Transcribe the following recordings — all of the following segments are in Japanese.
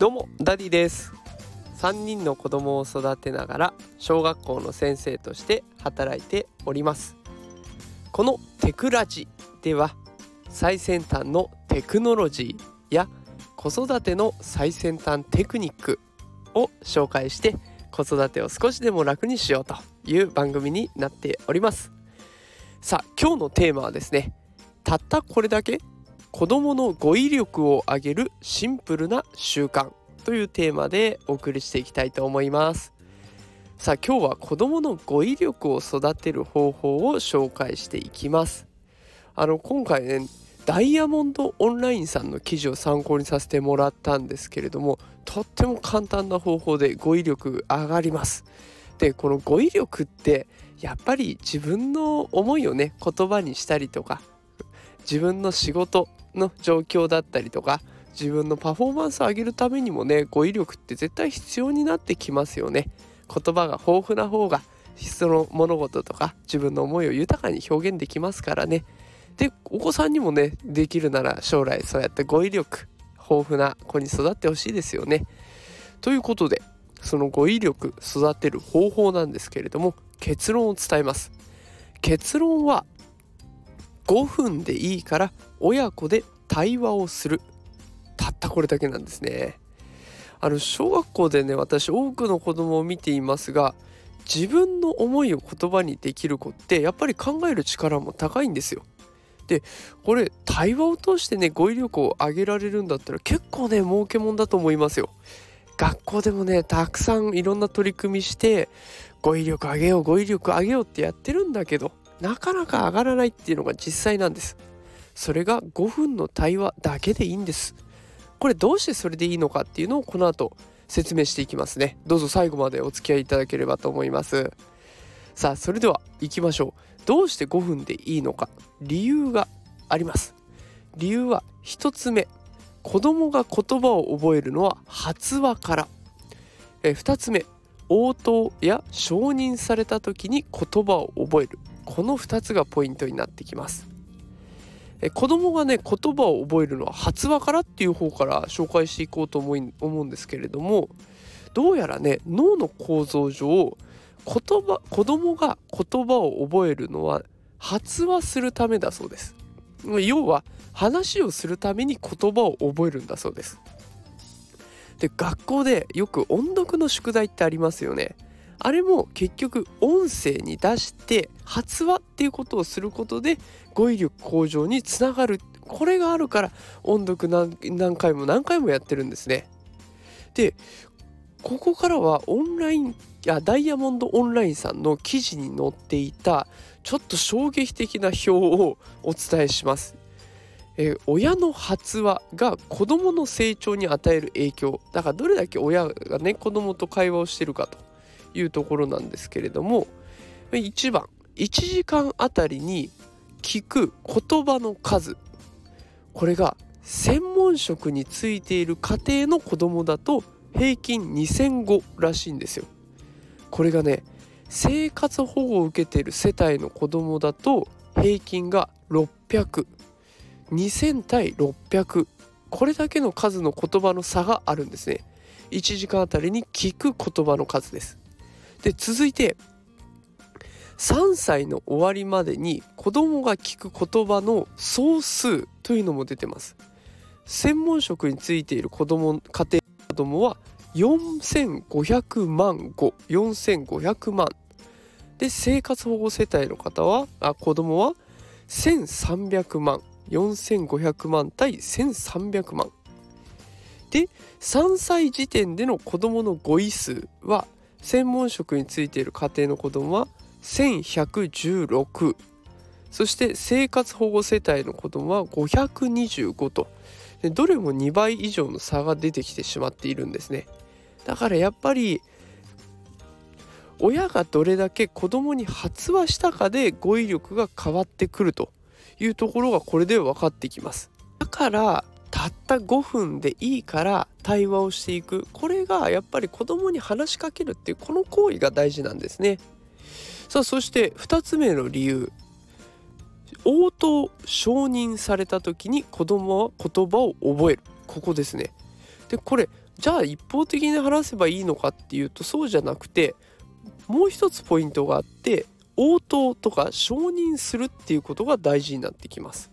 どうもダディです。3人の子供を育てながら小学校の先生として働いております。このテクラジでは最先端のテクノロジーや子育ての最先端テクニックを紹介して子育てを少しでも楽にしようという番組になっております。さあ今日のテーマはですねたったこれだけ子供の語彙力を上げるシンプルな習慣というテーマでお送りしていきたいと思います。さあ今日は子供の語彙力を育てる方法を紹介していきます。あの今回ねダイヤモンドオンラインさんの記事を参考にさせてもらったんですけれどもとっても簡単な方法で語彙力上がります。でこの語彙力ってやっぱり自分の思いをね言葉にしたりとか自分の仕事の状況だったりとか自分のパフォーマンスを上げるためにもね語彙力って絶対必要になってきますよね。言葉が豊富な方がその物事とか自分の思いを豊かに表現できますからね。でお子さんにもねできるなら将来そうやって語彙力豊富な子に育ってほしいですよね。ということでその語彙力育てる方法なんですけれども結論を伝えます。結論は5分でいいから親子で対話をする。たったこれだけなんですね。あの小学校でね私多くの子供を見ていますが自分の思いを言葉にできる子ってやっぱり考える力も高いんですよ。でこれ対話を通してね語彙力を上げられるんだったら結構ね儲けもんだと思いますよ。学校でもねたくさんいろんな取り組みして語彙力上げよう語彙力上げようってやってるんだけどなかなか上がらないっていうのが実際なんです。それが5分の対話だけでいいんです。これどうしてそれでいいのかっていうのをこの後説明していきますね。どうぞ最後までお付き合いいただければと思います。さあそれでは行きましょう。どうして5分でいいのか。理由があります。理由は1つ目。子供が言葉を覚えるのは発話から。え2つ目。応答や承認された時に言葉を覚える。この2つがポイントになってきます。え子供がね言葉を覚えるのは発話からっていう方から紹介していこうと思い思うんですけれどもどうやらね脳の構造上言葉子供が言葉を覚えるのは発話するためだそうです。要は話をするために言葉を覚えるんだそうです。で学校でよく音読の宿題ってありますよね。あれも結局音声に出して発話っていうことをすることで語彙力向上につながる。これがあるから音読何回も何回もやってるんですね。でここからはオンラインやダイヤモンドオンラインさんの記事に載っていたちょっと衝撃的な表をお伝えします。え、親の発話が子どもの成長に与える影響。だからどれだけ親がね子どもと会話をしてるかと。いうところなんですけれども1番1時間あたりに聞く言葉の数。これが専門職についている家庭の子供だと平均2000語らしいんですよ。これがね生活保護を受けている世帯の子供だと平均が600 2000対600これだけの数の言葉の差があるんですね。1時間あたりに聞く言葉の数です。で続いて3歳の終わりまでに子供が聞く言葉の総数というのも出てます。専門職についている子供家庭子供は4500万語。4500万。で生活保護世帯の方はあ子供は1300万。4500万対1300万。で3歳時点での子どもの語彙数は専門職についている家庭の子どもは1116そして生活保護世帯の子どもは525と。どれも2倍以上の差が出てきてしまっているんですね。だからやっぱり親がどれだけ子供に発話したかで語彙力が変わってくるというところがこれで分かってきます。だからたった5分でいいから対話をしていく。これがやっぱり子供に話しかけるっていうこの行為が大事なんですね。さあそして2つ目の理由。応答承認された時に子供は言葉を覚える。ここですね。でこれじゃあ一方的に話せばいいのかっていうとそうじゃなくてもう一つポイントがあって応答とか承認するっていうことが大事になってきます。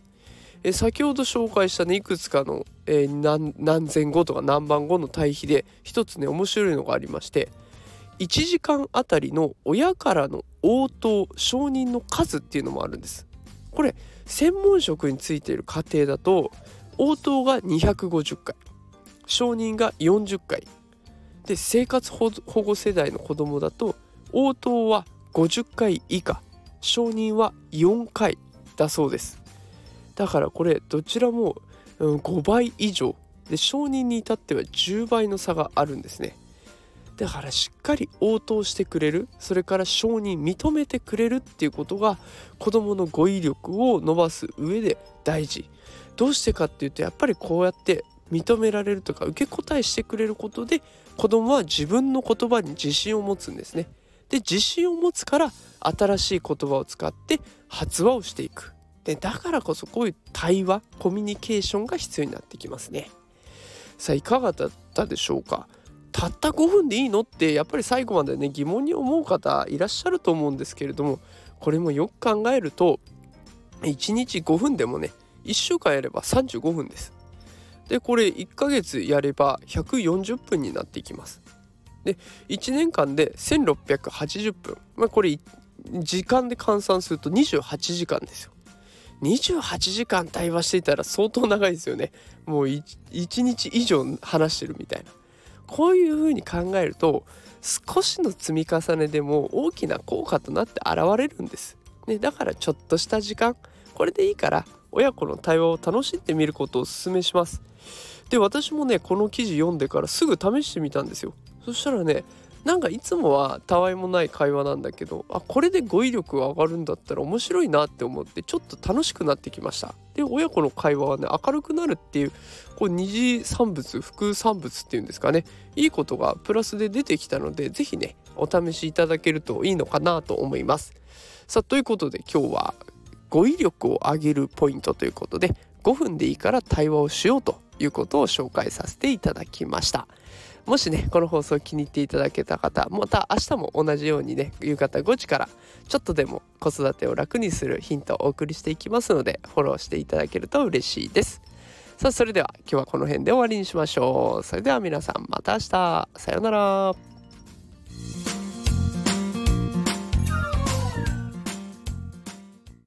え先ほど紹介したねいくつかの、えー、何何千語とか何番語の対比で一つね面白いのがありまして1時間あたりの親からの応答承認の数っていうのもあるんです。これ専門職についている家庭だと応答が250回承認が40回で生活保護世代の子供だと応答は50回以下承認は4回だそうですだからこれどちらも、うん、5倍以上で承認に至っては10倍の差があるんですねだからしっかり応答してくれるそれから承認認めてくれるっていうことが子どもの語彙力を伸ばす上で大事どうしてかっていうとやっぱりこうやって認められるとか受け答えしてくれることで子どもは自分の言葉に自信を持つんですね。で自信を持つから新しい言葉を使って発話をしていく。でだからこそこういう対話コミュニケーションが必要になってきますね。さあいかがだったでしょうか？たった5分でいいのってやっぱり最後までね疑問に思う方いらっしゃると思うんですけれどもこれもよく考えると1日5分でもね1週間やれば35分です。でこれ1ヶ月やれば140分になっていきます。で1年間で1680分、まあ、これ時間で換算すると28時間ですよ。28時間対話していたら相当長いですよね。もう 1, 1日以上話してるみたいな。こういうふうに考えると少しの積み重ねでも大きな効果となって現れるんです。ね、だからちょっとした時間これでいいから親子の対話を楽しんでみることをお勧めします。で私もねこの記事読んでからすぐ試してみたんですよ。そしたらねなんかいつもはたわいもない会話なんだけどあこれで語彙力が上がるんだったら面白いなって思ってちょっと楽しくなってきました。で親子の会話はね明るくなるっていうこう二次産物副産物っていうんですかね。いいことがプラスで出てきたので是非ねお試しいただけるといいのかなと思います。さあということで今日は語彙力を上げるポイントということで5分でいいから対話をしようということを紹介させていただきました。もしねこの放送気に入っていただけた方また明日も同じようにね夕方5時からちょっとでも子育てを楽にするヒントをお送りしていきますのでフォローしていただけると嬉しいです。さあそれでは今日はこの辺で終わりにしましょう。それでは皆さんまた明日。さようなら。